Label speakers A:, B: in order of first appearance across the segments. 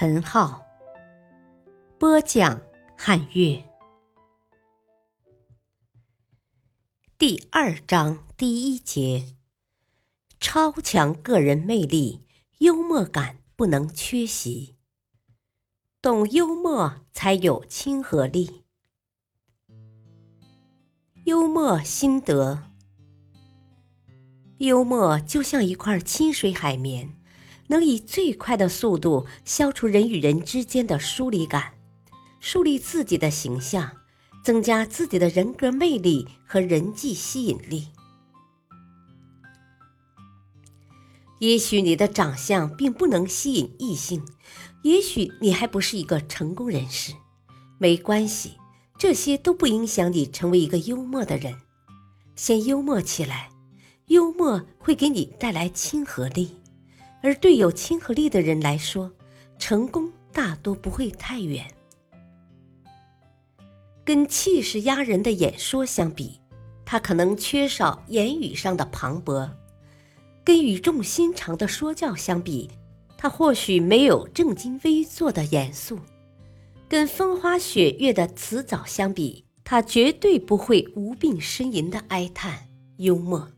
A: 陈浩，播讲汉乐。第二章第一节：超强个人魅力，幽默感不能缺席。懂幽默才有亲和力。幽默心得。幽默就像一块亲水海绵，能以最快的速度消除人与人之间的疏离感，树立自己的形象，增加自己的人格魅力和人际吸引力。也许你的长相并不能吸引异性，也许你还不是一个成功人士，没关系，这些都不影响你成为一个幽默的人。先幽默起来。幽默会给你带来亲和力，而对有亲和力的人来说，成功大多不会太远。跟气势压人的演说相比，他可能缺少言语上的磅礴；跟语重心长的说教相比，他或许没有正襟危坐的严肃；跟风花雪月的辞藻相比，他绝对不会无病呻吟的哀叹。幽默。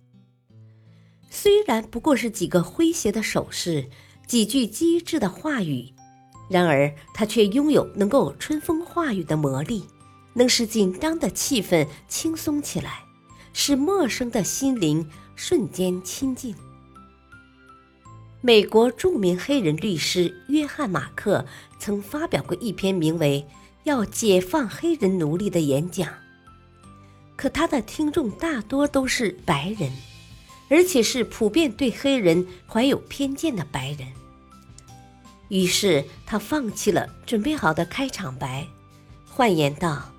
A: 虽然不过是几个诙谐的手势，几句机智的话语，然而他却拥有能够春风化雨的魔力，能使紧张的气氛轻松起来，使陌生的心灵瞬间亲近。美国著名黑人律师约翰·马克曾发表过一篇名为《要解放黑人奴隶》的演讲，可他的听众大多都是白人。而且是普遍对黑人怀有偏见的白人。于是他放弃了准备好的开场白，换言道：“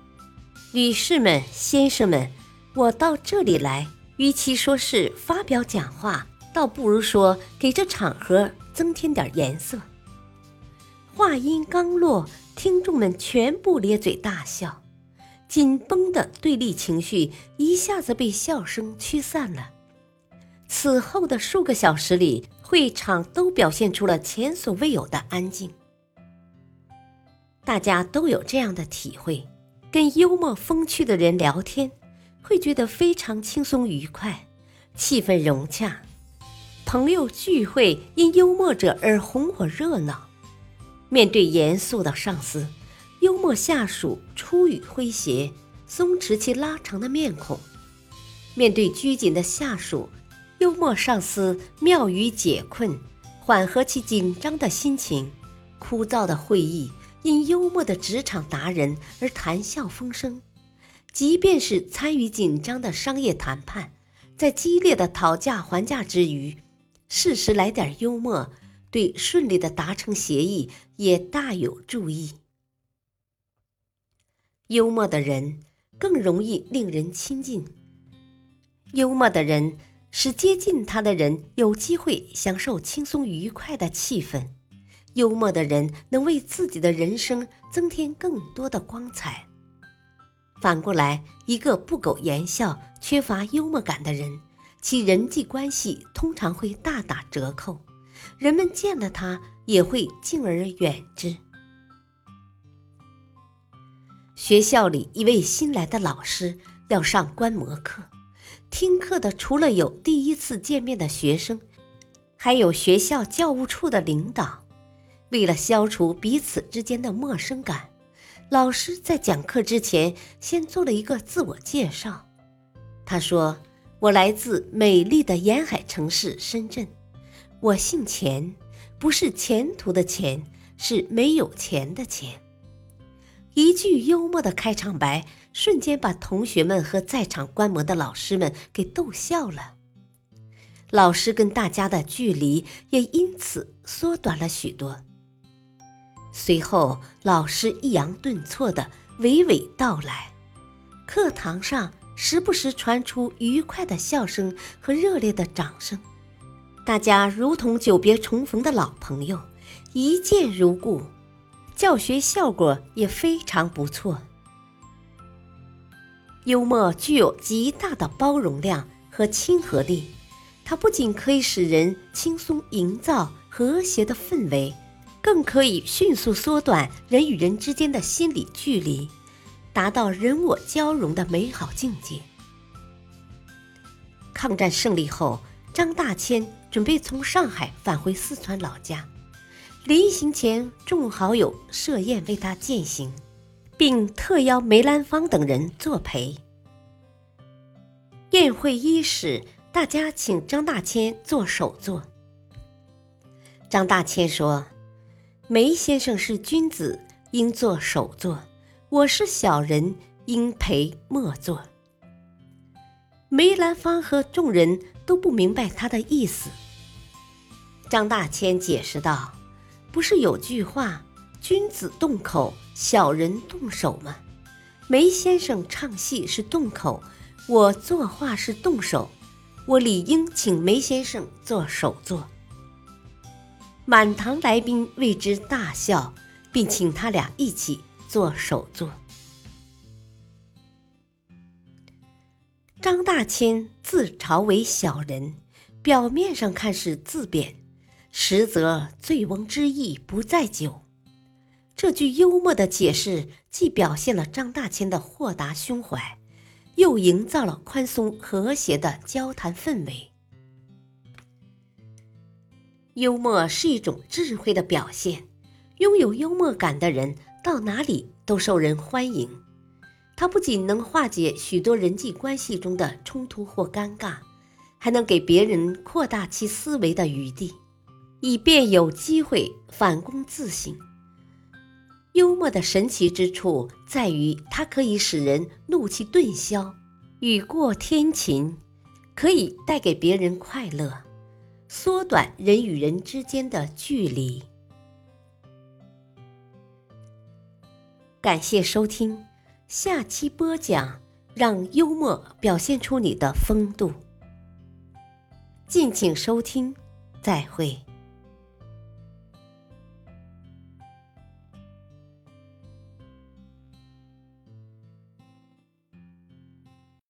A: 女士们、先生们，我到这里来，与其说是发表讲话，倒不如说给这场合增添点颜色。”话音刚落，听众们全部咧嘴大笑，紧绷的对立情绪一下子被笑声驱散了。此后的数个小时里，会场都表现出了前所未有的安静。大家都有这样的体会：跟幽默风趣的人聊天，会觉得非常轻松愉快，气氛融洽；朋友聚会因幽默者而红火热闹。面对严肃的上司，幽默下属出语诙谐，松弛其拉长的面孔；面对拘谨的下属。幽默上司妙语解困，缓和其紧张的心情；枯燥的会议因幽默的职场达人而谈笑风生。即便是参与紧张的商业谈判，在激烈的讨价还价之余，适时来点幽默，对顺利的达成协议也大有助益。幽默的人更容易令人亲近。幽默的人。使接近他的人有机会享受轻松愉快的气氛，幽默的人能为自己的人生增添更多的光彩。反过来，一个不苟言笑、缺乏幽默感的人，其人际关系通常会大打折扣，人们见了他也会敬而远之。学校里一位新来的老师要上观摩课。听课的除了有第一次见面的学生，还有学校教务处的领导。为了消除彼此之间的陌生感，老师在讲课之前先做了一个自我介绍。他说：“我来自美丽的沿海城市深圳，我姓钱，不是前途的钱，是没有钱的钱。”一句幽默的开场白。瞬间把同学们和在场观摩的老师们给逗笑了，老师跟大家的距离也因此缩短了许多。随后，老师抑扬顿挫的娓娓道来，课堂上时不时传出愉快的笑声和热烈的掌声，大家如同久别重逢的老朋友，一见如故，教学效果也非常不错。幽默具有极大的包容量和亲和力，它不仅可以使人轻松营造和谐的氛围。更可以迅速缩短人与人之间的心理距离，达到人我交融的美好境界。抗战胜利后，张大千准备从上海返回四川老家，临行前，众好友设宴为他饯行，并特邀梅兰芳等人作陪。宴会伊始，大家请张大千做首座。张大千说。梅先生是君子，应做首座；我是小人，应陪末座。梅兰芳和众人都不明白他的意思。张大千解释道：“不是有句话‘君子动口，小人动手’吗？梅先生唱戏是动口，我作画是动手，我理应请梅先生做首座。”满堂来宾为之大笑，并请他俩一起做首座。张大千自嘲为小人，表面上看是自贬，实则醉翁之意不在酒。这句幽默的解释，既表现了张大千的豁达胸怀，又营造了宽松和谐的交谈氛围。幽默是一种智慧的表现，拥有幽默感的人到哪里都受人欢迎。它不仅能化解许多人际关系中的冲突或尴尬，还能给别人扩大其思维的余地，以便有机会反躬自省。幽默的神奇之处在于，它可以使人怒气顿消，雨过天晴，可以带给别人快乐。缩短人与人之间的距离。感谢收听，下期播讲，让幽默表现出你的风度。敬请收听，再会。